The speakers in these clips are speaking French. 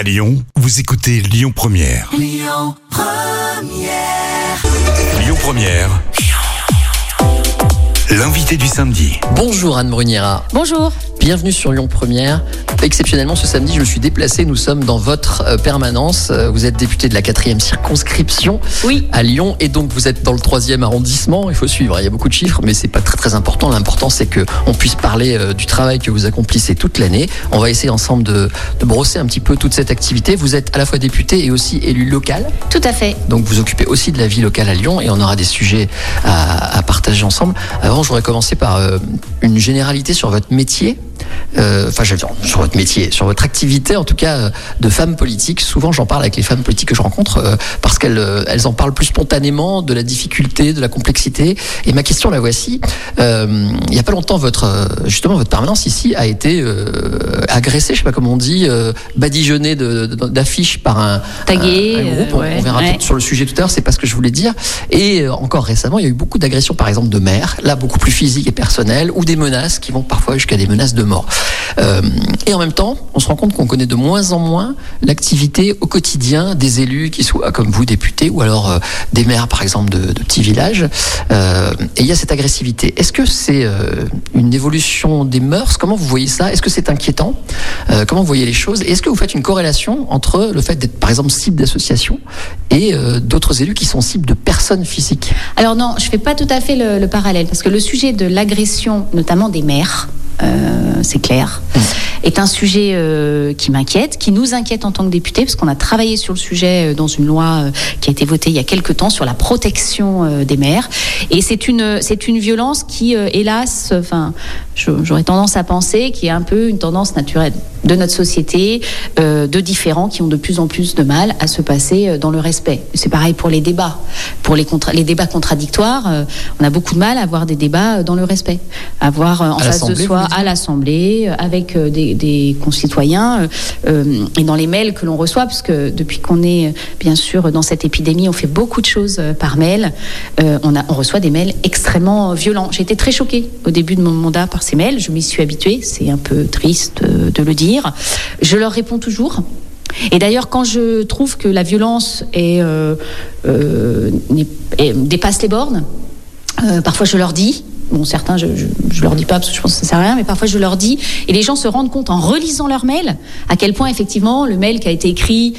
À Lyon, vous écoutez Lyon Première. Lyon Première. L'invité du samedi. Bonjour Anne Bruniera. Bonjour. Bienvenue sur Lyon Première. Exceptionnellement, ce samedi, je me suis déplacé. Nous sommes dans votre euh, permanence. Euh, Vous êtes député de la quatrième circonscription Oui. à Lyon et donc vous êtes dans le troisième arrondissement. Il faut suivre. Il y a beaucoup de chiffres, mais c'est pas très très important. L'important, c'est que on puisse parler euh, du travail que vous accomplissez toute l'année. On va essayer ensemble de, de brosser un petit peu toute cette activité. Vous êtes à la fois député et aussi élu local. Tout à fait. Donc vous occupez aussi de la vie locale à Lyon et on aura des sujets à, à partager ensemble. Avant, je voudrais commencer par euh, une généralité sur votre métier. Euh, Enfin, je veux dire, sur votre métier, sur votre activité, en tout cas, euh, de femme politique. Souvent, j'en parle avec les femmes politiques que je rencontre euh, parce qu'elles elles en parlent plus spontanément de la difficulté, de la complexité. Et ma question, la voici. Il n'y a pas longtemps, votre justement votre permanence ici a été agressée, je sais pas comment on dit, badigeonnée d'affiches par un, Taguée, un- un groupe. On- on verra ouais. sur le sujet tout à l'heure, c'est pas ce que je voulais dire. Et encore récemment, il y a eu beaucoup d'agressions, par exemple, de maires, là beaucoup plus physiques et personnelles, ou des menaces qui vont parfois jusqu'à des menaces de mort. Euh, et en même temps, on se rend compte qu'on connaît de moins en moins l'activité au quotidien des élus qui soient comme vous, députés, ou alors euh, des maires, par exemple, de, petits villages. Euh, et il y a cette agressivité. Est-ce que c'est une évolution des mœurs? Comment vous voyez ça? Est-ce que c'est inquiétant? Comment vous voyez les choses? Et est-ce que vous faites une corrélation entre le fait d'être, par exemple, cible d'associations et d'autres élus qui sont cibles de personnes physiques? Alors non, je fais pas tout à fait le, le parallèle parce que le sujet de l'agression, notamment des maires, c'est clair, est un sujet euh, qui m'inquiète, qui nous inquiète en tant que député, parce qu'on a travaillé sur le sujet euh, dans une loi euh, qui a été votée il y a quelque temps sur la protection euh, des maires. Et c'est une, c'est une violence qui, euh, hélas, enfin, j'aurais tendance à penser, qui est un peu une tendance naturelle de notre société, euh, de différents qui ont de plus en plus de mal à se passer euh, dans le respect. C'est pareil pour les débats. Pour les, contra- les débats contradictoires, euh, on a beaucoup de mal à avoir des débats euh, dans le respect. Avoir euh, en À face de soi, à l'Assemblée, euh, avec euh, des, concitoyens, euh, et dans les mails que l'on reçoit, parce que depuis qu'on est, bien sûr, dans cette épidémie, on fait beaucoup de choses par mail. On, a, on reçoit des mails extrêmement violents. J'ai été très choquée au début de mon mandat par ces mails. Je m'y suis habituée. C'est un peu triste de le dire. Je leur réponds toujours. Et d'ailleurs, quand je trouve que la violence est, dépasse les bornes, parfois je leur dis. Bon, certains, je, je, je leur dis pas parce que je pense que ça sert à rien, mais parfois je leur dis. Et les gens se rendent compte en relisant leur mail à quel point, effectivement, le mail qui a été écrit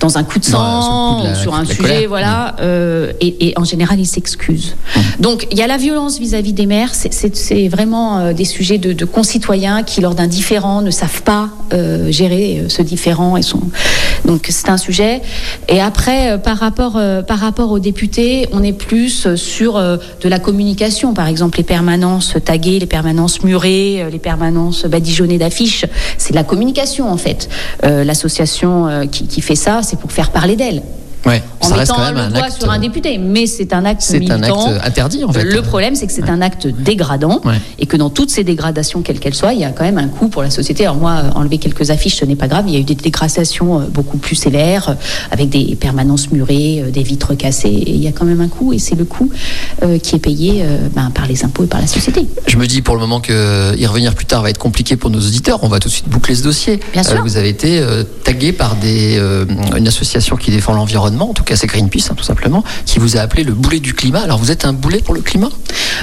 dans un coup de Dans- sang, de la- sur un sujet, colère. voilà, euh, et, et en général, ils s'excusent. Donc, il y a la violence vis-à-vis des maires. C'est- vraiment euh, des sujets de, de concitoyens qui, lors d'un différent, ne savent pas euh, gérer ce différent. Et son... Donc, c'est un sujet. Et après, euh, par rapport, euh, par rapport aux députés, on est plus euh, sur de la communication. Par exemple, les permanences taguées, les permanences murées, les permanences badigeonnées d'affiches. C'est de la communication, en fait. L'association qui fait ça, c'est pour faire parler d'elle Ouais, en ça reste mettant quand même le un doigt acte. sur un député. Mais c'est un acte C'est un acte interdit en fait. Le problème, c'est que c'est un acte dégradant Ouais. et que dans toutes ces dégradations, quelles qu'elles soient, il y a quand même un coût pour la société. Alors moi, enlever quelques affiches, ce n'est pas grave. Il y a eu des dégradations euh, beaucoup plus sévères, euh, avec des permanences murées, euh, des vitres cassées. Et il y a quand même un coût, et c'est le coût euh, qui est payé euh, ben, par les impôts et par la société. Je me dis pour le moment que euh, y revenir plus tard va être compliqué pour nos auditeurs. On va tout de suite boucler ce dossier. Bien sûr. vous avez été euh, tagué par des, euh, une association qui défend l'environnement, en tout cas c'est Greenpeace hein, tout simplement, qui vous a appelé le boulet du climat. Alors vous êtes un boulet pour le climat?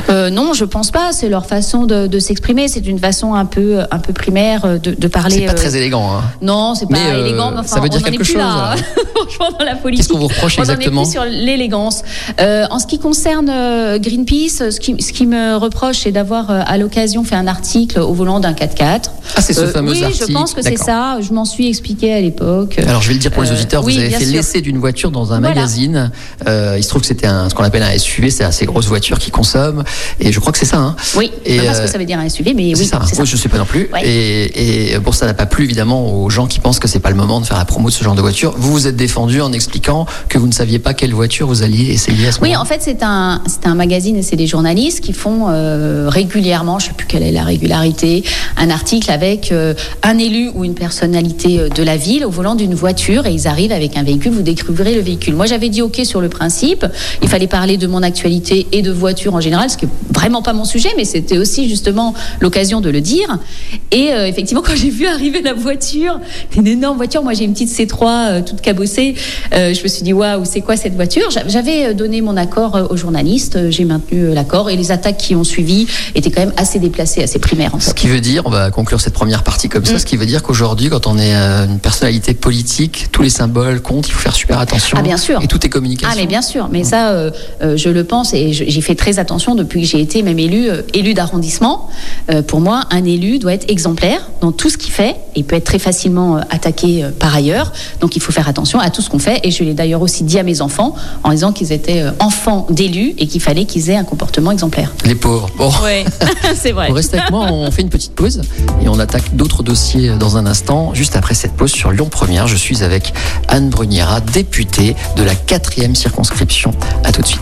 Euh, non, je pense pas. C'est leur façon de, de s'exprimer. C'est une façon un peu, un peu primaire euh, de, de parler. C'est pas euh, très élégant. Hein. Non, c'est pas Mais, euh, élégant, mais enfin, ça veut dire on est quelque plus chose, là. hein. Franchement, dans la politique. Qu'est-ce qu'on vous reproche on en est exactement? plus sur l'élégance. Euh, en ce qui concerne euh, Greenpeace, ce qui, ce qui me reproche, c'est d'avoir euh, à l'occasion fait un article au volant d'un 4x4. Ah, c'est ce Euh, fameux oui, article. je pense que c'est ça. Je m'en suis expliqué à l'époque. Alors je vais le dire pour les auditeurs, oui, vous avez fait l'essai d'une voiture dans un Voilà. magazine. Il se trouve que c'était ce qu'on appelle un SUV, c'est assez grosse voiture qui consomme. Et je crois que c'est ça. Hein. Oui, Et, pas ce euh, que ça veut dire un SUV, mais C'est oui, ça. c'est ça. Je sais pas non plus. Ouais. Et, et bon, ça n'a pas plu évidemment aux gens qui pensent que c'est pas le moment de faire la promo de ce genre de voiture. Vous vous êtes défendu en expliquant que vous ne saviez pas quelle voiture vous alliez essayer à ce Oui, moment. en fait, c'est un, c'est un magazine et c'est des journalistes qui font euh, régulièrement, je ne sais plus quelle est la régularité, un article avec euh, un élu ou une personnalité euh, de la ville au volant d'une voiture et ils arrivent avec un véhicule. Vous découvrirez le véhicule. Moi, j'avais dit OK sur le principe. Il fallait parler de mon actualité et de voiture en général, ce qui n'est vraiment pas mon sujet, mais c'était aussi justement l'occasion de le dire. Et effectivement, quand j'ai vu arriver la voiture, une énorme voiture, moi j'ai une petite C3 euh, toute cabossée, je me suis dit waouh, c'est quoi cette voiture? J'avais donné mon accord aux journalistes, j'ai maintenu l'accord et les attaques qui ont suivi étaient quand même assez déplacées, assez primaires. En fait. Ce qui veut dire, on va conclure cette première partie comme ça, mm. ce qui veut dire qu'aujourd'hui, quand on est une personnalité politique, tous les symboles comptent, il faut faire super attention. Ah bien sûr. Et tout est communication. Ah mais bien sûr, mais ça, je le pense et j'ai fait très attention depuis que j'ai été même élu, élu d'arrondissement. Euh, pour moi, un élu doit être exemplaire dans tout ce qu'il fait. Il peut être très facilement euh, attaqué euh, par ailleurs. Donc il faut faire attention à tout ce qu'on fait. Et je l'ai d'ailleurs aussi dit à mes enfants en disant qu'ils étaient enfants d'élus et qu'il fallait qu'ils aient un comportement exemplaire. Les pauvres. Bon. Oui, c'est vrai. Vous restez avec moi, on fait une petite pause et on attaque d'autres dossiers dans un instant. Juste après cette pause sur Lyon Première, je suis avec Anne Bruniera, députée de la quatrième circonscription. À tout de suite.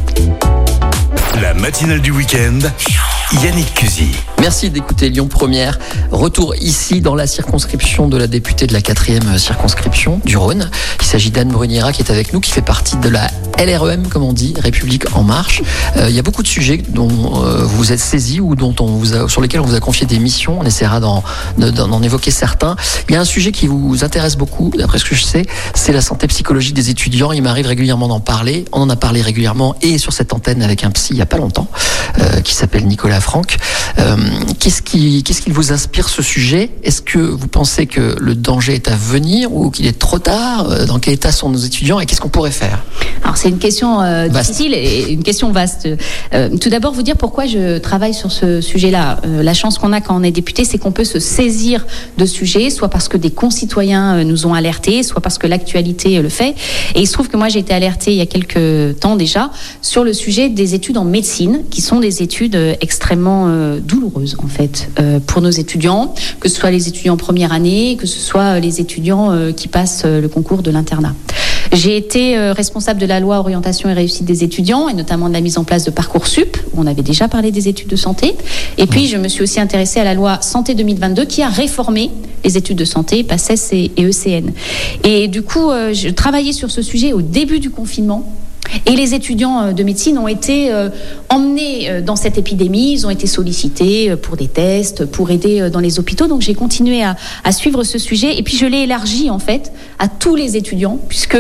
La matinale du week-end, Yannick Cusy. Merci d'écouter Lyon Première. Retour ici dans la circonscription de la députée de la quatrième circonscription du Rhône. Il s'agit d'Anne Bruniera qui est avec nous, qui fait partie de la LREM, comme on dit, République En Marche. Euh, il y a beaucoup de sujets dont euh, vous êtes saisi ou dont on vous a, sur lesquels on vous a confié des missions. On essaiera d'en, évoquer certains. Il y a un sujet qui vous intéresse beaucoup, d'après ce que je sais, c'est la santé psychologique des étudiants. Il m'arrive régulièrement d'en parler. On en a parlé régulièrement et sur cette antenne avec un psy il n'y a pas longtemps, euh, qui s'appelle Nicolas Franck. qu'est-ce, qui, qu'est-ce qui vous inspire ce sujet? Est-ce que vous pensez que le danger est à venir ou qu'il est trop tard? Dans quel état sont nos étudiants et qu'est-ce qu'on pourrait faire? Alors c'est une question euh, difficile et une question vaste. Euh, tout d'abord, vous dire pourquoi je travaille sur ce sujet-là. Euh, la chance qu'on a quand on est député, c'est qu'on peut se saisir de sujets, soit parce que des concitoyens nous ont alertés, soit parce que l'actualité le fait. Et il se trouve que moi, j'ai été alertée il y a quelques temps déjà sur le sujet des études en médecine, qui sont des études extrêmement douloureuses, en fait, pour nos étudiants, que ce soit les étudiants première année, que ce soit les étudiants qui passent le concours de l'internat. J'ai été responsable de la loi orientation et réussite des étudiants, et notamment de la mise en place de Parcoursup, où on avait déjà parlé des études de santé. Et puis, je me suis aussi intéressée à la loi Santé 2022, qui a réformé les études de santé, PACES et ECN. Et du coup, euh, je travaillais sur ce sujet au début du confinement, et les étudiants euh, de médecine ont été euh, emmenés euh, dans cette épidémie, ils ont été sollicités pour des tests, pour aider dans les hôpitaux. Donc j'ai continué à, à, suivre ce sujet et puis je l'ai élargi en fait à tous les étudiants puisque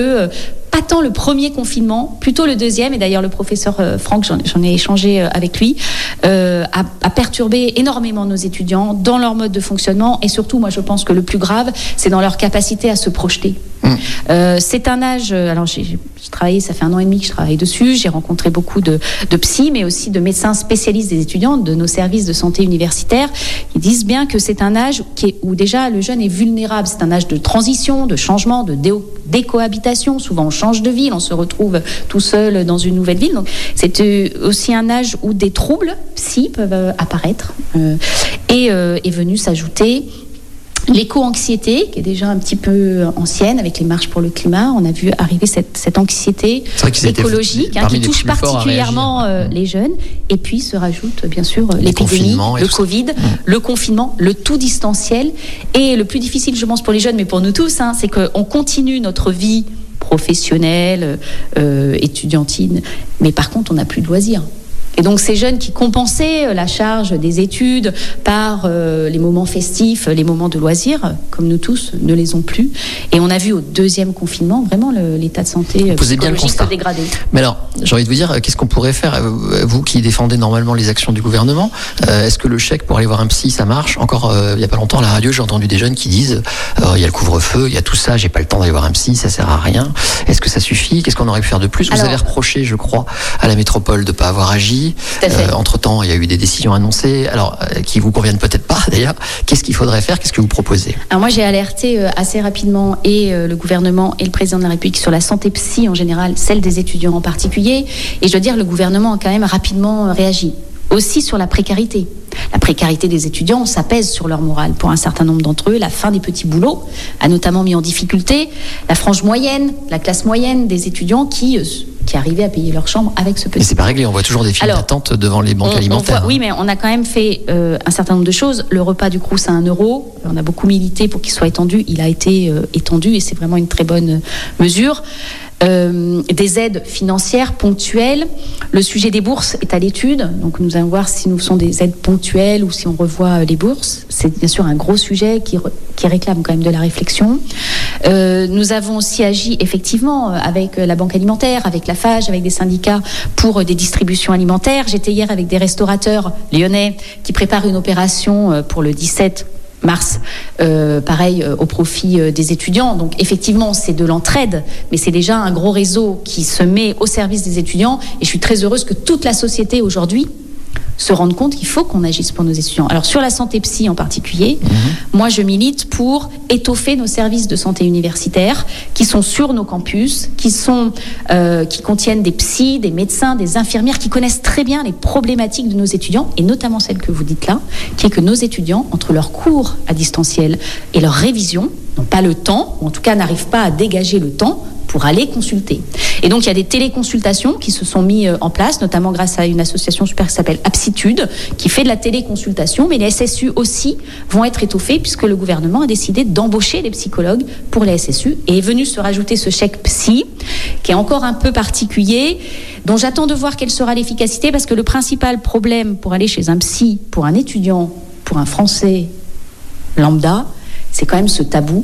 pas tant le premier confinement, plutôt le deuxième, et d'ailleurs le professeur Franck, j'en ai échangé avec lui, euh, a, a, perturbé énormément nos étudiants dans leur mode de fonctionnement, et surtout, moi je pense que le plus grave, c'est dans leur capacité à se projeter. Mmh. Euh, c'est un âge, alors j'ai travaillé, ça fait un an et demi que je travaille dessus, j'ai rencontré beaucoup de, de psy, mais aussi de médecins spécialistes des étudiants, de nos services de santé universitaire, qui disent bien que c'est un âge qui est, où déjà le jeune est vulnérable, c'est un âge de transition, de changement, de décohabitation, souvent on change de ville, on se retrouve tout seul dans une nouvelle ville, donc c'est euh, aussi un âge où des troubles psy peuvent euh, apparaître, euh, et est venu s'ajouter L'éco-anxiété, qui est déjà un petit peu ancienne avec les marches pour le climat, on a vu arriver cette, cette anxiété écologique hein, qui touche particulièrement euh, les jeunes. Et puis se rajoute bien sûr l'épidémie, le Covid, mmh. le confinement, le tout distanciel. Et le plus difficile, je pense, pour les jeunes, mais pour nous tous, hein, c'est qu'on continue notre vie professionnelle, euh, étudiantine, mais par contre, on n'a plus de loisirs. Et donc ces jeunes qui compensaient euh, la charge des études par euh, les moments festifs, les moments de loisirs, comme nous tous, ne les ont plus. Et on a vu au deuxième confinement vraiment l'état de santé euh, psychologique se dégrader. Mais alors, j'ai envie de vous dire, qu'est-ce qu'on pourrait faire, vous qui défendez normalement les actions du gouvernement Est-ce que le chèque pour aller voir un psy, ça marche? Encore il n'y a pas longtemps à la radio, j'ai entendu des jeunes qui disent, il y a le couvre-feu, il y a tout ça, j'ai pas le temps d'aller voir un psy, ça sert à rien. Est-ce que ça suffit? Qu'est-ce qu'on aurait pu faire de plus? Vous avez reproché, je crois, à la métropole de ne pas avoir agi. Euh, entre temps, il y a eu des décisions annoncées, alors euh, qui vous conviennent peut-être pas d'ailleurs. Qu'est-ce qu'il faudrait faire? Qu'est-ce que vous proposez? Alors moi, j'ai alerté euh, assez rapidement et le gouvernement et le président de la République sur la santé psy en général, celle des étudiants en particulier. Et je dois dire, le gouvernement a quand même rapidement réagi. Aussi sur la précarité. La précarité des étudiants, ça pèse sur leur morale. Pour un certain nombre d'entre eux, la fin des petits boulots a notamment mis en difficulté la frange moyenne, la classe moyenne des étudiants qui qui arrivaient à payer leur chambre avec ce petit. Mais c'est pas réglé, on voit toujours des files d'attente devant les banques on, alimentaires. On voit, oui, mais on a quand même fait euh, un certain nombre de choses. Le repas du Crous à 1 euro, on a beaucoup milité pour qu'il soit étendu. Il a été euh, étendu et c'est vraiment une très bonne mesure. Euh, des aides financières ponctuelles. Le sujet des bourses est à l'étude, donc nous allons voir si nous sont des aides ponctuelles ou si on revoit les bourses. C'est bien sûr un gros sujet qui, qui réclame quand même de la réflexion. Euh, nous avons aussi agi effectivement avec la Banque alimentaire, avec la FAGE, avec des syndicats pour des distributions alimentaires. J'étais hier avec des restaurateurs lyonnais qui préparent une opération pour le 17 mars, euh, pareil euh, au profit euh, des étudiants. Donc effectivement, c'est de l'entraide, mais c'est déjà un gros réseau qui se met au service des étudiants. Et je suis très heureuse que toute la société aujourd'hui se rendre compte qu'il faut qu'on agisse pour nos étudiants. Alors sur la santé psy en particulier, mmh. moi je milite pour étoffer nos services de santé universitaire qui sont sur nos campus, qui, sont, euh, qui contiennent des psys, des médecins, des infirmières, qui connaissent très bien les problématiques de nos étudiants, et notamment celle que vous dites là, qui est que nos étudiants, entre leurs cours à distanciel et leurs révisions, n'ont pas le temps, ou en tout cas n'arrivent pas à dégager le temps pour aller consulter. Et donc il y a des téléconsultations qui se sont mis euh, en place, notamment grâce à une association super qui s'appelle Aptitude, qui fait de la téléconsultation, mais les SSU aussi vont être étoffés puisque le gouvernement a décidé d'embaucher les psychologues pour les SSU et est venu se rajouter ce chèque psy, qui est encore un peu particulier, dont j'attends de voir quelle sera l'efficacité, parce que le principal problème pour aller chez un psy, pour un étudiant, pour un français lambda, c'est quand même ce tabou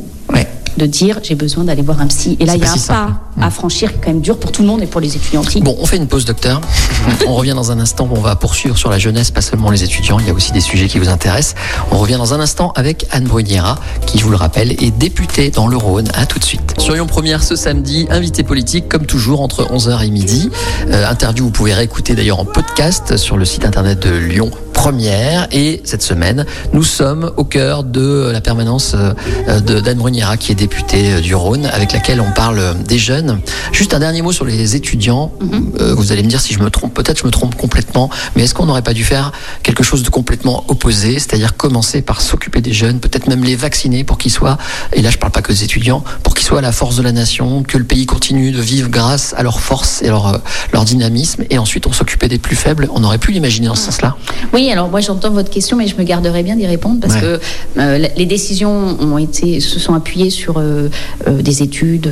de dire j'ai besoin d'aller voir un psy. Et là, il y a un pas à franchir qui est quand même dur pour tout le monde et pour les étudiants aussi. Bon, on fait une pause, docteur. on revient dans un instant. On va poursuivre sur la jeunesse, pas seulement les étudiants. Il y a aussi des sujets qui vous intéressent. On revient dans un instant avec Anne Bruniera, qui, je vous le rappelle, est députée dans le Rhône. À tout de suite. Sur Lyon Première, ce samedi, invité politique, comme toujours, entre 11h et midi. Euh, interview, vous pouvez réécouter d'ailleurs en podcast sur le site internet de Lyon première et cette semaine nous sommes au cœur de la permanence euh, d'Anne Bruniera qui est députée euh, du Rhône avec laquelle on parle des jeunes. Juste un dernier mot sur les étudiants. Mhm. Euh, vous allez me dire si je me trompe, peut-être je me trompe complètement, mais est-ce qu'on n'aurait pas dû faire quelque chose de complètement opposé, c'est-à-dire commencer par s'occuper des jeunes, peut-être même les vacciner pour qu'ils soient, et là je parle pas que des étudiants, pour qu'ils soient la force de la nation, que le pays continue de vivre grâce à leur force et leur, leur dynamisme, et ensuite on s'occupait des plus faibles. On aurait pu l'imaginer dans ce sens-là. Oui, alors moi j'entends votre question, mais je me garderai bien d'y répondre parce que euh, les décisions ont été, se sont appuyées sur euh, euh, des études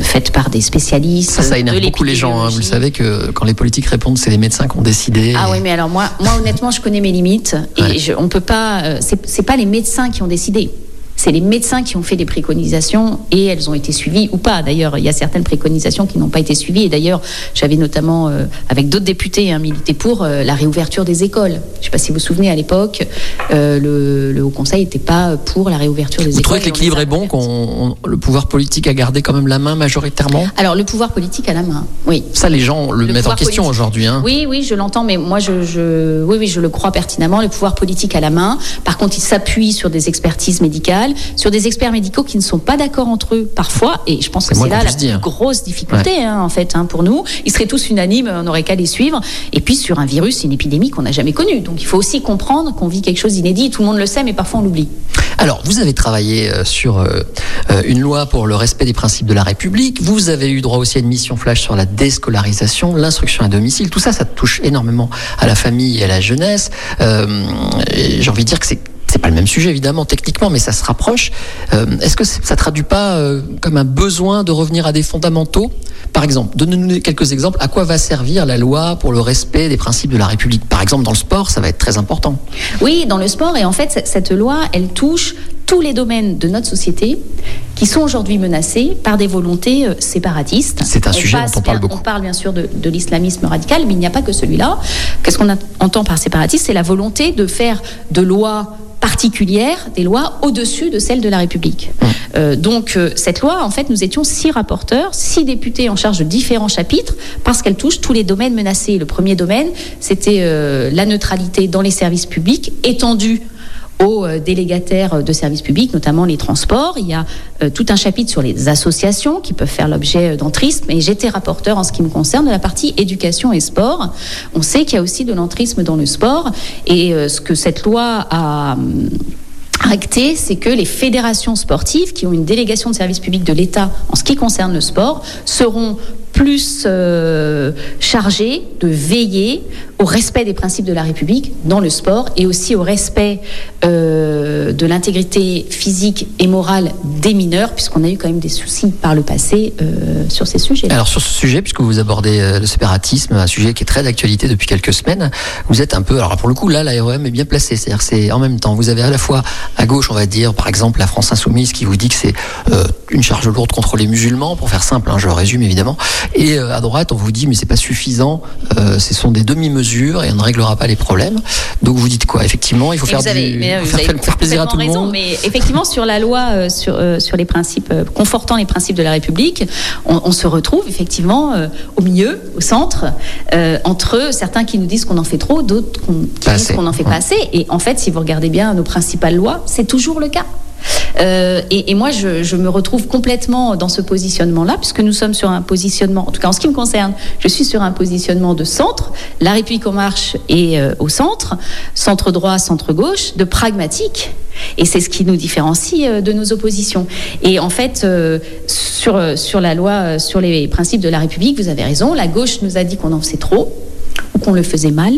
faites par des spécialistes. Ça, ça énerve beaucoup les gens. Hein. Vous le savez que quand les politiques répondent, c'est les médecins qui ont décidé. Ah oui, mais alors moi, moi honnêtement, je connais mes limites et je, on peut pas. c'est pas les médecins qui ont décidé c'est les médecins qui ont fait des préconisations et elles ont été suivies ou pas. D'ailleurs, il y a certaines préconisations qui n'ont pas été suivies. Et d'ailleurs, j'avais notamment, euh, avec d'autres députés, hein, milité pour euh, la réouverture des écoles. Je ne sais pas si vous vous souvenez, à l'époque, euh, le, le, Haut Conseil n'était pas pour la réouverture des vous écoles. Vous trouvez que l'équilibre est bon, qu'on le pouvoir politique a gardé quand même la main majoritairement? Alors, le pouvoir politique a la main, oui. Ça, les gens le, le mettent en question aujourd'hui. Hein. Oui, oui, je l'entends, mais moi, je, je, oui, oui, je le crois pertinemment. Le pouvoir politique a la main. Par contre, il s'appuie sur des expertises médicales sur des experts médicaux qui ne sont pas d'accord entre eux parfois, et je pense que c'est là la plus grosse difficulté ouais. hein, en fait hein, pour nous. Ils seraient tous unanimes, on n'aurait qu'à les suivre. Et puis sur un virus, une épidémie qu'on n'a jamais connue. Donc il faut aussi comprendre qu'on vit quelque chose d'inédit. Tout le monde le sait, mais parfois on l'oublie. Alors, vous avez travaillé euh, sur euh, euh, une loi pour le respect des principes de la République. Vous avez eu droit aussi à une mission flash sur la déscolarisation, l'instruction à domicile. Tout ça, ça touche énormément à la famille et à la jeunesse. Euh, J'ai envie de dire que c'est c'est pas le même sujet évidemment techniquement, mais ça se rapproche. Euh, Est-ce que ça traduit pas euh, comme un besoin de revenir à des fondamentaux? Par exemple, donnez-nous quelques exemples. À quoi va servir la loi pour le respect des principes de la République? Par exemple, dans le sport, ça va être très important. Oui, dans le sport, et en fait, cette loi, elle touche tous les domaines de notre société qui sont aujourd'hui menacés par des volontés euh, séparatistes. C'est un on sujet dont on parle beaucoup. On parle bien sûr de, de l'islamisme radical, mais il n'y a pas que celui-là. Qu'est-ce qu'on entend par séparatiste C'est la volonté de faire de lois particulières, des lois au-dessus de celles de la République. Mmh. Euh, donc euh, cette loi, en fait, nous étions six rapporteurs, six députés en charge de différents chapitres, parce qu'elle touche tous les domaines menacés. Le premier domaine, c'était euh, la neutralité dans les services publics, étendue aux euh, délégataires de services publics, notamment les transports. Il y a euh, tout un chapitre sur les associations qui peuvent faire l'objet d'entrisme. Et j'étais rapporteur en ce qui me concerne de la partie éducation et sport. On sait qu'il y a aussi de l'entrisme dans le sport. Et euh, ce que cette loi a acté, c'est que les fédérations sportives qui ont une délégation de service public de l'État en ce qui concerne le sport seront plus euh, chargées de veiller au respect des principes de la République dans le sport et aussi au respect euh, de l'intégrité physique et morale des mineurs, puisqu'on a eu quand même des soucis par le passé euh, sur ces sujets. Alors sur ce sujet, puisque vous abordez euh, le séparatisme, un sujet qui est très d'actualité depuis quelques semaines, vous êtes un peu, alors pour le coup là, l'AREM est bien placé, c'est-à-dire c'est en même temps, vous avez à la fois à gauche, on va dire, par exemple, la France Insoumise qui vous dit que c'est euh, une charge lourde contre les musulmans, pour faire simple, hein, je résume évidemment, et à droite, on vous dit mais c'est pas suffisant, ce sont des demi-mesures et on ne réglera pas les problèmes. Donc vous dites quoi? Effectivement, il faut faire, avez, du, mais, faire, faire plaisir à tout raison, le monde. Mais effectivement, sur la loi, euh, sur, euh, sur les principes, euh, confortant les principes de la République, on, on se retrouve effectivement au milieu, au centre, entre certains qui nous disent qu'on en fait trop, d'autres qui Pas disent qu'on en fait Ouais. pas assez. Et en fait, si vous regardez bien nos principales lois, c'est toujours le cas. Euh, et, moi, je, me retrouve complètement dans ce positionnement-là, puisque nous sommes sur un positionnement, en tout cas en ce qui me concerne, je suis sur un positionnement de centre. La République en marche est euh, au centre, centre droit, centre gauche, de pragmatique. Et c'est ce qui nous différencie euh, de nos oppositions. Et en fait, sur, sur la loi, sur les principes de la République, vous avez raison, la gauche nous a dit qu'on en faisait trop, ou qu'on le faisait mal.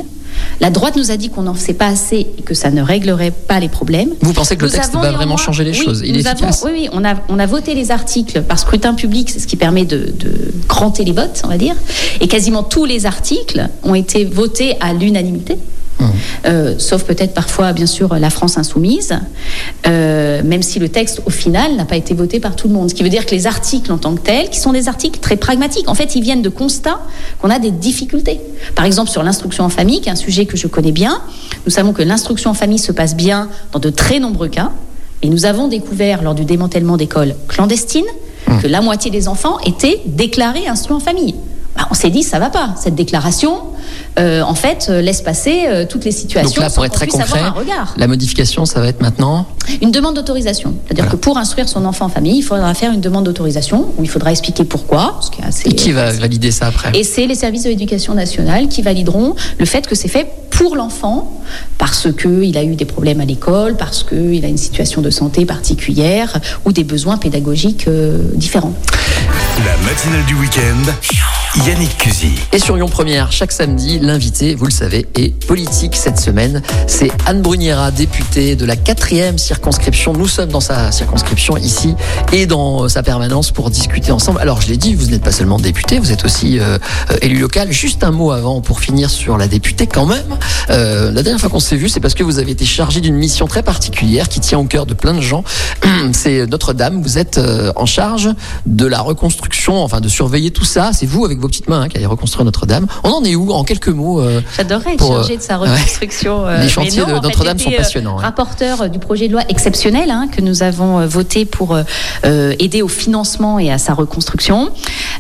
La droite nous a dit qu'on n'en faisait pas assez et que ça ne réglerait pas les problèmes. Vous pensez que le texte va vraiment changer les oui, choses Il est avons- efficace Oui, oui, on a, on a voté les articles par scrutin public, c'est ce qui permet de, de cranter les votes, on va dire. Et quasiment tous les articles ont été votés à l'unanimité. Euh, sauf peut-être parfois, bien sûr, la France insoumise, euh, même si le texte, au final, n'a pas été voté par tout le monde. Ce qui veut dire que les articles en tant que tels, qui sont des articles très pragmatiques, en fait, ils viennent de constats qu'on a des difficultés. Par exemple, sur l'instruction en famille, qui est un sujet que je connais bien, nous savons que l'instruction en famille se passe bien dans de très nombreux cas. Et nous avons découvert lors du démantèlement d'écoles clandestines que la moitié des enfants étaient déclarés instruits en famille. Bah, on s'est dit, ça va pas. Cette déclaration, euh, en fait, euh, laisse passer euh, toutes les situations. Donc là, pour être très concret, la modification, ça va être maintenant Une demande d'autorisation. C'est-à-dire Voilà. que pour instruire son enfant en famille, il faudra faire une demande d'autorisation où il faudra expliquer pourquoi. Ce qui est assez Et qui va valider ça après et c'est les services de l'éducation nationale qui valideront le fait que c'est fait pour l'enfant parce qu'il a eu des problèmes à l'école, parce qu'il a une situation de santé particulière ou des besoins pédagogiques euh, différents. La matinale du week-end, Yannick Cusy. Et sur Lyon Première, chaque samedi, l'invité, vous le savez, est politique cette semaine. C'est Anne Bruniera, députée de la quatrième circonscription. Nous sommes dans sa circonscription ici et dans sa permanence pour discuter ensemble. Alors, je l'ai dit, vous n'êtes pas seulement député, vous êtes aussi euh, euh, élu local. Juste un mot avant pour finir sur la députée quand même. Euh, la dernière fois qu'on s'est vu, c'est parce que vous avez été chargé d'une mission très particulière qui tient au cœur de plein de gens. C'est Notre-Dame. Vous êtes euh, en charge de la reconstruction, enfin de surveiller tout ça. C'est vous avec vos petites mains hein, qui allez reconstruire Notre-Dame. On en est où en quelques mots euh, J'adorerais être chargée de sa ouais. reconstruction. euh, Les chantiers non, de Notre-Dame sont passionnants, hein. Rapporteur euh, du projet de loi exceptionnel hein, que nous avons euh, voté pour euh, euh, aider au financement et à sa reconstruction.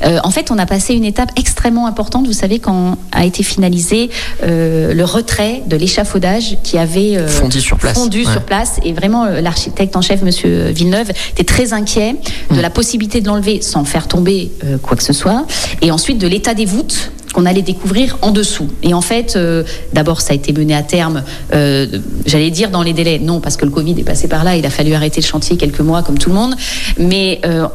Euh, en fait, on a passé une étape extrêmement importante. Vous savez, quand a été finalisé euh, le retrait de l'échafaudage qui avait euh, Fondu sur place. fondu Ouais. sur place. Et vraiment, euh, l'architecte en chef, Monsieur Villeneuve, était très inquiet de Mm. la possibilité de l'enlever sans faire tomber euh, quoi que ce soit. Et ensuite de l'état des voûtes qu'on allait découvrir en dessous. Et en fait, euh, d'abord, ça a été mené à terme, euh, j'allais dire dans les délais. Non, parce que le Covid est passé par là, il a fallu arrêter le chantier quelques mois, comme tout le monde. Mais euh,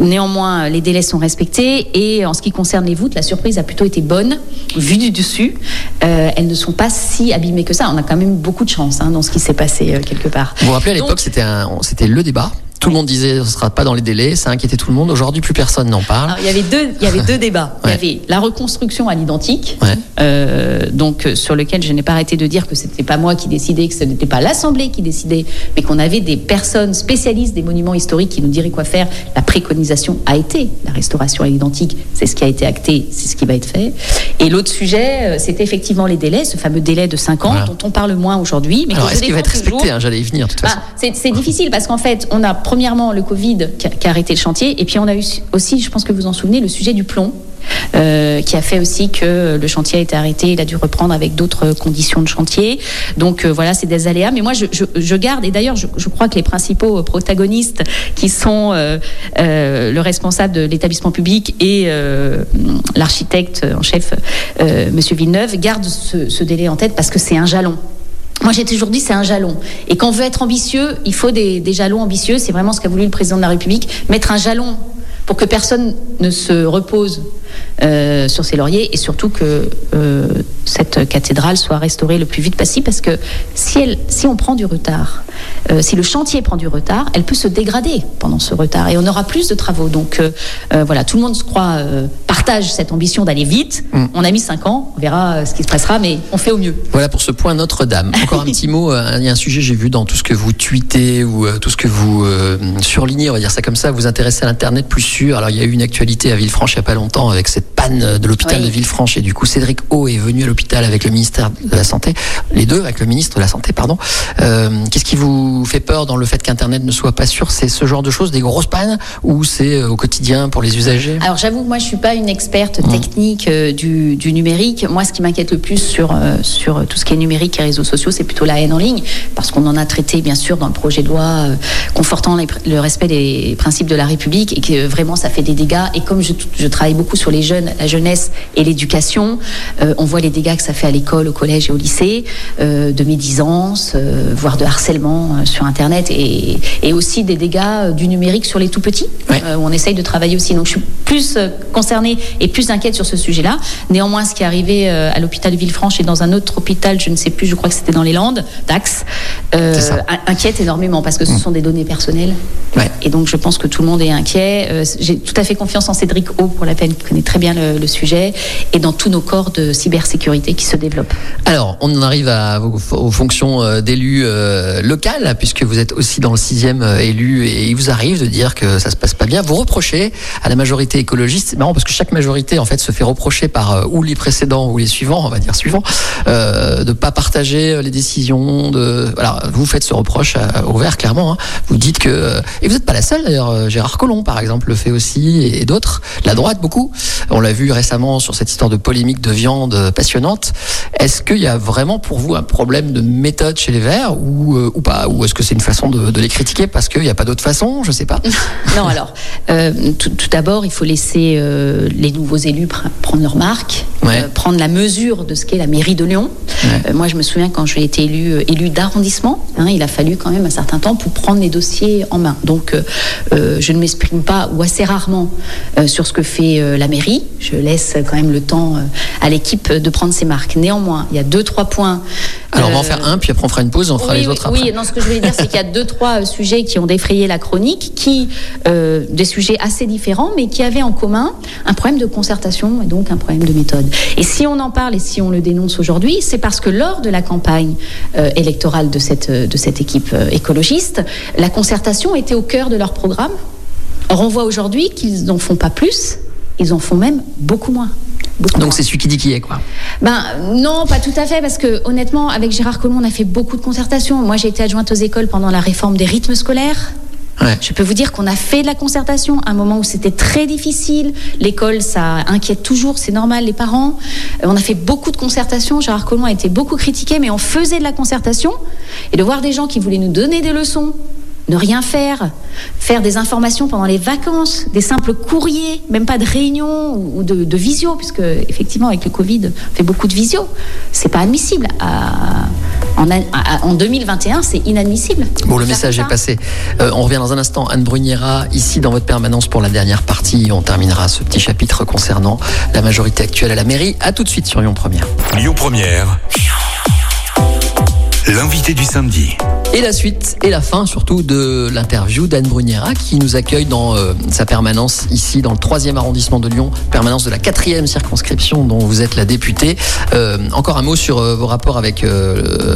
néanmoins, les délais sont respectés. Et en ce qui concerne les voûtes, la surprise a plutôt été bonne, vue du dessus. Elles ne sont pas si abîmées que ça. On a quand même beaucoup de chance hein, dans ce qui s'est passé quelque part. Vous vous rappelez à l'époque, c'était le débat. Tout le monde disait ce sera pas dans les délais, ça inquiétait tout le monde. Aujourd'hui, plus personne n'en parle. Alors, il y avait deux, il y avait deux débats. Ouais. Il y avait la reconstruction à l'identique, Ouais. euh, donc euh, sur lequel je n'ai pas arrêté de dire que c'était pas moi qui décidais, que ce n'était pas l'Assemblée qui décidait, mais qu'on avait des personnes spécialistes des monuments historiques qui nous diraient quoi faire. La préconisation a été la restauration à l'identique, c'est ce qui a été acté, c'est ce qui va être fait. Et l'autre sujet, euh, c'était effectivement les délais, ce fameux délai de 5 ans Voilà. dont on parle moins aujourd'hui. Mais Alors, est-ce qu'il va être toujours. respecté hein, J'allais y venir, de toute façon. Bah, c'est c'est difficile parce qu'en fait, on a premièrement le Covid qui a, arrêté le chantier, et puis on a eu aussi, je pense que vous en souvenez, le sujet du plomb. euh, qui a fait aussi que le chantier a été arrêté, il a dû reprendre avec d'autres conditions de chantier. Donc euh, voilà, c'est des aléas. Mais moi, je, garde, et d'ailleurs, je, crois que les principaux protagonistes, qui sont euh, le responsable de l'établissement public et l'architecte en chef, Monsieur Villeneuve, gardent ce délai en tête parce que c'est un jalon. Moi, j'ai toujours dit c'est un jalon. Et quand on veut être ambitieux, il faut des, jalons ambitieux. C'est vraiment ce qu'a voulu le président de la République, mettre un jalon pour que personne ne se repose euh, sur ses lauriers et surtout que euh, cette cathédrale soit restaurée le plus vite possible parce que si, on prend du retard, euh, si le chantier prend du retard, elle peut se dégrader pendant ce retard et on aura plus de travaux. Donc voilà, tout le monde se croit, partage cette ambition d'aller vite. Mm. On a mis 5 ans, on verra euh, ce qui se passera, mais on fait au mieux. Voilà pour ce point Notre-Dame. Encore un petit mot, euh, il y a un sujet j'ai vu dans tout ce que vous tweetez ou euh, tout ce que vous euh, surlignez, on va dire ça comme ça, vous intéressez à l'internet plus sûr. Alors il y a eu une actualité à Villefranche il y a pas longtemps avec cette panne de l'hôpital Oui. de Villefranche et du coup Cédric O est venu à l'hôpital avec le ministère de la santé, les deux avec le ministre de la santé pardon. Euh, Qu'est-ce qui vous fait peur dans le fait qu'internet ne soit pas sûr? C'est ce genre de choses, des grosses pannes ou c'est au quotidien pour les usagers? Alors j'avoue, moi je suis pas une experte Mmh. technique euh, du, du numérique. Moi, ce qui m'inquiète le plus sur euh, sur tout ce qui est numérique et réseaux sociaux, c'est plutôt la haine en ligne, parce qu'on en a traité bien sûr dans le projet de loi euh, confortant les le respect des principes de la République et que vraiment ça fait des dégâts. Et comme je, je travaille beaucoup sur les jeunes, la jeunesse et l'éducation, euh, on voit les dégâts que ça fait à l'école, au collège et au lycée, euh, de médisance, euh, voire de harcèlement sur Internet, et, et aussi des dégâts du numérique sur les tout petits, Ouais. où on essaye de travailler aussi. Donc je suis plus euh, concernée et plus inquiète sur ce sujet-là. Néanmoins, ce qui est arrivé euh, à l'hôpital de Villefranche et dans un autre hôpital, je ne sais plus, je crois que c'était dans les Landes, Dax, euh, inquiète énormément parce que ce sont des données personnelles. Ouais. Et donc je pense que tout le monde est inquiet. Euh, J'ai tout à fait confiance en Cédric O pour la peine, qui connaît très bien le, le sujet, et dans tous nos corps de cybersécurité qui se développent. Alors, on en arrive à aux fonctions euh, d'élu euh, local, puisque vous êtes aussi dans le sixième élu, et il vous arrive de dire que ça se passe pas bien. Vous reprochez à la majorité écologiste, c'est marrant parce que chaque majorité en fait se fait reprocher par euh, ou les précédents ou les suivants, on va dire suivants, euh, de pas partager euh, les décisions. De voilà, vous faites ce reproche à- au vert clairement. hein. Vous dites que euh, et vous n'êtes pas la seule d'ailleurs. euh, Gérard Collomb par exemple le fait aussi et, d'autres. La droite beaucoup. On l'a vu récemment sur cette histoire de polémique de viande euh, passionnante. Est-ce qu'il y a vraiment pour vous un problème de méthode chez les Verts ou, euh, ou pas? Ou est-ce que c'est une façon de, les critiquer parce qu'il n'y a pas d'autre façon? Je sais pas. Non, alors, euh, tout, tout d'abord, il faut laisser euh, les nouveaux élus pr- prendre leur marque, Ouais. euh, prendre la mesure de ce qu'est la mairie de Lyon. Ouais. Euh, moi, je me souviens quand j'ai été élu, euh, élu d'arrondissement, hein, il a fallu quand même un certain temps pour prendre les dossiers en main. Donc, je ne m'exprime pas, ou assez rarement, sur ce que fait la mairie. Je laisse quand même le temps à l'équipe de prendre ses marques. Néanmoins, il y a deux, trois points. Alors on va en faire un, puis après on fera une pause, on fera oui, les oui, autres après. Oui, non, ce que je voulais dire, c'est qu'il y a deux, trois sujets qui ont défrayé la chronique, qui, des sujets assez différents, mais qui avaient en commun un problème de concertation et donc un problème de méthode. Et si on en parle et si on le dénonce aujourd'hui, c'est parce que lors de la campagne euh, électorale de cette, euh, de cette équipe euh, écologiste, la concertation était au cœur de leur programme. Or, on voit aujourd'hui qu'ils n'en font pas plus, ils en font même beaucoup moins. Beaucoup Donc c'est celui qui dit qui est quoi. Ben non, pas tout à fait, parce que honnêtement, avec Gérard Collomb, on a fait beaucoup de concertations. Moi, j'ai été adjointe aux écoles pendant la réforme des rythmes scolaires. Je peux vous dire qu'on a fait de la concertation à un moment où c'était très difficile. L'école, ça inquiète toujours, c'est normal, les parents. Euh, On a fait beaucoup de concertation. Gérard Collomb a été beaucoup critiqué, mais on faisait de la concertation. Et de voir des gens qui voulaient nous donner des leçons, ne rien faire, faire des informations pendant les vacances, des simples courriers, même pas de réunion ou ou de, de visio, puisque effectivement avec le Covid, on fait beaucoup de visio. C'est pas admissible. À- en, a- à- en 2021, c'est inadmissible. Bon, le message ça. est passé. Euh, on revient dans un instant. Anne Bruniera, ici dans votre permanence pour la dernière partie. On terminera ce petit chapitre concernant la majorité actuelle à la mairie. À tout de suite sur Lyon Première. Lyon Première. L'invité du samedi. Et la suite et la fin surtout de l'interview d'Anne Bruniera qui nous accueille dans euh, sa permanence ici dans le troisième arrondissement de Lyon, permanence de la quatrième circonscription dont vous êtes la députée. Euh, encore un mot sur euh, vos rapports avec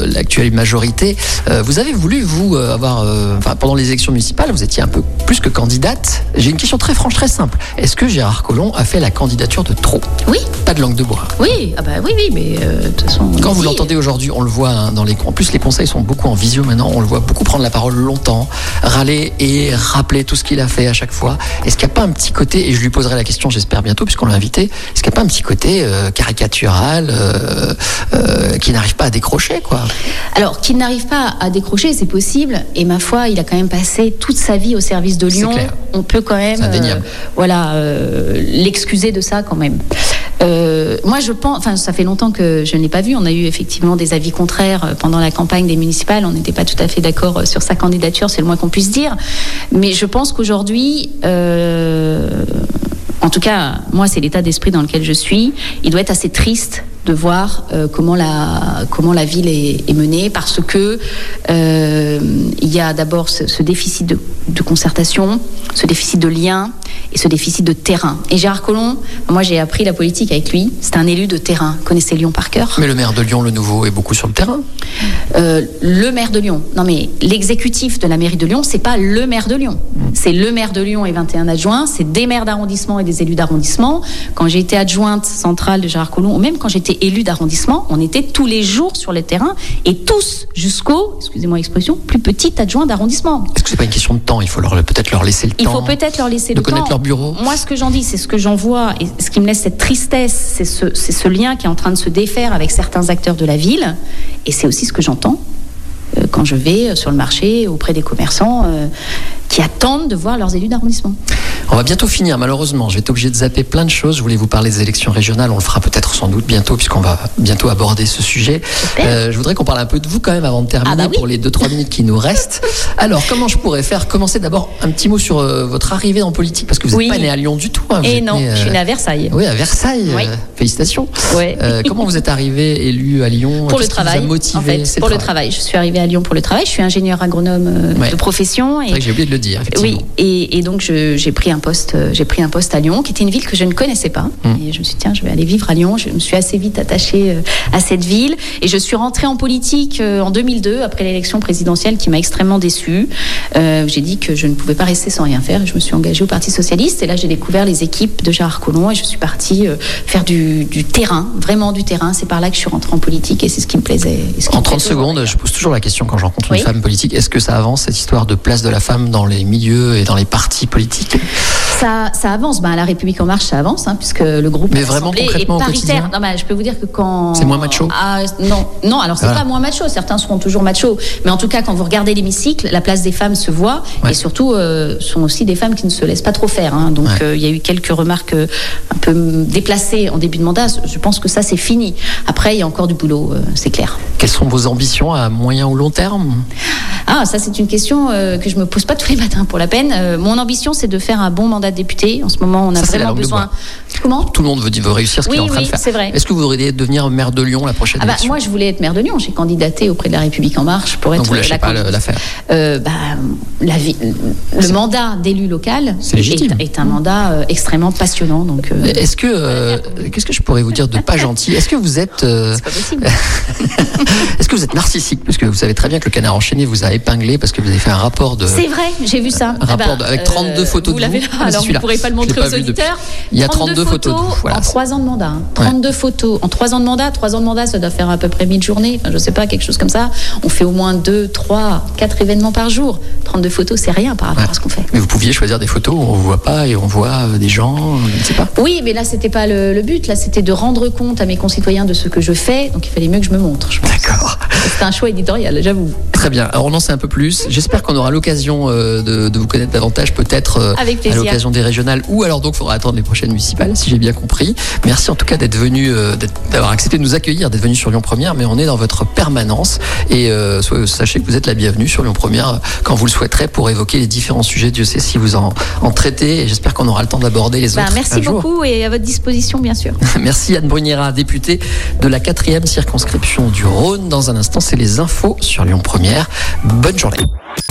l'actuelle majorité. Vous avez voulu vous avoir, enfin pendant les élections municipales, vous étiez un peu plus que candidate. J'ai une question très franche, très simple. Est-ce que Gérard Collomb a fait la candidature de trop? Oui, Pas de langue de bois. oui, ah bah oui, oui, mais de toute façon. Quand vous l'entendez aujourd'hui, on le voit hein, dans les. En plus, les conseils sont beaucoup en visio maintenant. On le voit beaucoup prendre la parole longtemps, râler et rappeler tout ce qu'il a fait à chaque fois. Est-ce qu'il n'y a pas un petit côté, et je lui poserai la question, j'espère bientôt, puisqu'on l'a invité, est-ce qu'il n'y a pas un petit côté euh, caricatural euh, euh, qui n'arrive pas à décrocher, quoi? Alors, qu'il n'arrive pas à décrocher, c'est possible. Et ma foi, il a quand même passé toute sa vie au service de Lyon. clair. On peut quand même, indéniable. voilà, euh, l'excuser de ça quand même. Euh, moi, je pense, enfin, ça fait longtemps que je ne l'ai pas vu. On a eu effectivement des avis contraires euh, pendant la campagne des municipales. On n'était pas tout à fait d'accord sur sa candidature, c'est le moins qu'on puisse dire. Mais je pense qu'aujourd'hui, euh, en tout cas, moi, c'est l'état d'esprit dans lequel je suis. Il doit être assez triste de voir euh, comment, la, comment la ville est, est menée parce que euh, il y a d'abord ce, ce déficit de, de concertation, ce déficit de lien et ce déficit de terrain. Et Gérard Collomb, moi j'ai appris la politique avec lui, c'est un élu de terrain. Vous connaissez Lyon par cœur Mais le maire de Lyon, le nouveau, est beaucoup sur le terrain. Euh, le maire de Lyon. Non mais l'exécutif de la mairie de Lyon, c'est pas le maire de Lyon. C'est le maire de Lyon et 21 adjoints, c'est des maires d'arrondissement et des élus d'arrondissement. Quand j'ai été adjointe centrale de Gérard Collomb, ou même quand j'étais élue d'arrondissement, on était tous les jours sur le terrain et tous jusqu'au, excusez-moi l'expression, plus petit adjoint d'arrondissement. Est-ce que c'est pas une question de temps? Il faut leur peut-être leur laisser le Il temps. faut peut-être leur laisser de le connaître temps. leur bureau. Moi, ce que j'en dis, c'est ce que j'en vois et ce qui me laisse cette tristesse, c'est ce, c'est ce lien qui est en train de se défaire avec certains acteurs de la ville. Et c'est aussi ce que j'entends euh, quand je vais sur le marché auprès des commerçants euh, qui attendent de voir leurs élus d'arrondissement. On va bientôt finir, malheureusement. Je vais être obligé de zapper plein de choses. Je voulais vous parler des élections régionales. On le fera peut-être sans doute bientôt, puisqu'on va bientôt aborder ce sujet. Euh, je voudrais qu'on parle un peu de vous quand même avant de terminer Ah bah oui. pour les 2-3 minutes qui nous restent. Alors, comment je pourrais faire? Commencer d'abord un petit mot sur euh, votre arrivée en politique, parce que vous n'êtes Oui. pas né à Lyon du tout. hein. Vous Et êtes non, né, euh, je suis née à Versailles. Oui, à Versailles. Oui. Euh, félicitations. Euh, comment vous êtes arrivé élu à Lyon? Pour le qui vous a travail, motivé en fait, pour le travail. Je suis arrivée à Lyon pour le travail. Je suis ingénieur agronome euh, de profession. Et j'ai oublié de le dire. Oui, et, et donc j'ai pris un poste, euh, j'ai pris un poste à Lyon, qui était une ville que je ne connaissais pas. Mm. Et je me suis dit tiens, je vais aller vivre à Lyon. Je me suis assez vite attachée euh, à cette ville, et je suis rentrée en politique euh, en 2002 après l'élection présidentielle qui m'a extrêmement déçue. Euh, j'ai dit que je ne pouvais pas rester sans rien faire. et Je me suis engagée au Parti socialiste, et là j'ai découvert les équipes de Gérard Collomb, et je suis partie faire du, du terrain, vraiment du terrain. C'est par là que je suis rentrée en politique, et c'est ce qui me plaisait. qui En me 30 plaît toujours, secondes, je pose toujours la question quand je rencontre Oui. une femme politique. Est-ce que ça avance cette histoire de place de la femme dans les milieux et dans les partis politiques Ça, ça avance. Ben, à la République en marche, ça avance, hein, puisque le groupe Mais vraiment est concrètement au quotidien paritaire. Non, mais je peux vous dire que quand C'est moins macho Ah, non, non. Alors c'est Voilà. pas moins macho. Certains seront toujours macho, mais en tout cas, quand vous regardez l'hémicycle, la place des femmes se voit, Ouais. et surtout, euh, sont aussi des femmes qui ne se laissent pas trop faire. hein. Donc, Ouais. euh, il y a eu quelques remarques euh, un peu mm, déplacées en début de mandat. Je pense que ça, c'est fini. Après, il y a encore du boulot, euh, c'est clair. Quelles sont vos ambitions à moyen ou long terme? Ah, ça c'est une question euh, que je me pose pas tous les matins pour la peine. Euh, mon ambition c'est de faire un bon mandat de député. En ce moment, on a Ça, vraiment besoin. Comment? Tout le monde veut, veut réussir ce qu'il Oui, est en train oui, de faire. c'est vrai. Est-ce que vous voudriez devenir maire de Lyon la prochaine Ah bah, moi, je voulais être maire de Lyon. J'ai candidaté auprès de la République en marche pour Donc être vous lâchez la pas l'affaire. Euh, bah, la le mandat d'élu local est, est un mandat euh, extrêmement passionnant. Donc, euh, Est-ce que qu'est-ce que je pourrais vous dire de pas gentil? Est-ce que vous êtes c'est pas possible. est-ce que vous êtes narcissique? Parce que vous savez très bien que le canard enchaîné vous a épinglé parce que vous avez fait un rapport de C'est vrai, j'ai vu ça. un rapport de- avec 32 photos vous de vous. là, Ah, alors vous ne pourrez pas le montrer aux auditeurs. Il y a 32 photos voilà. en 3 ans de mandat. hein. 32 photos en 3 ans de mandat. 3 ans de mandat, ça doit faire à peu près 1000 journées. Enfin, je sais pas, quelque chose comme ça. On fait au moins 2, 3, 4 événements par jour. 32 photos, c'est rien par rapport Ouais. à ce qu'on fait. Mais vous pouviez choisir des photos où on voit pas et on voit euh, des gens, euh, je ne sais pas. Oui, mais là, c'était pas le, le but. Là, c'était de rendre compte à mes concitoyens de ce que je fais. Donc, il fallait mieux que je me montre. D'accord. C'était un choix éditorial, j'avoue. Très bien. Alors on en sait un peu plus. J'espère qu'on aura l'occasion euh, de, de vous connaître davantage, peut-être à l'occasion des régionales, ou alors donc il faudra attendre les prochaines municipales, si j'ai bien compris. Merci en tout cas d'être venu, euh, d'avoir accepté de nous accueillir, d'être venu sur Lyon Première. Mais on est dans votre permanence et euh, sachez que vous êtes la bienvenue sur Lyon Première euh, quand vous le souhaiterez pour évoquer les différents sujets. Dieu sait si vous en, en traitez et j'espère qu'on aura le temps d'aborder les Bah, autres. merci jour. beaucoup et à votre disposition, bien sûr. Merci Anne Bruniera, députée de la quatrième circonscription du Rhône. Dans un instant, c'est les infos sur Lyon Première. Bonne journée.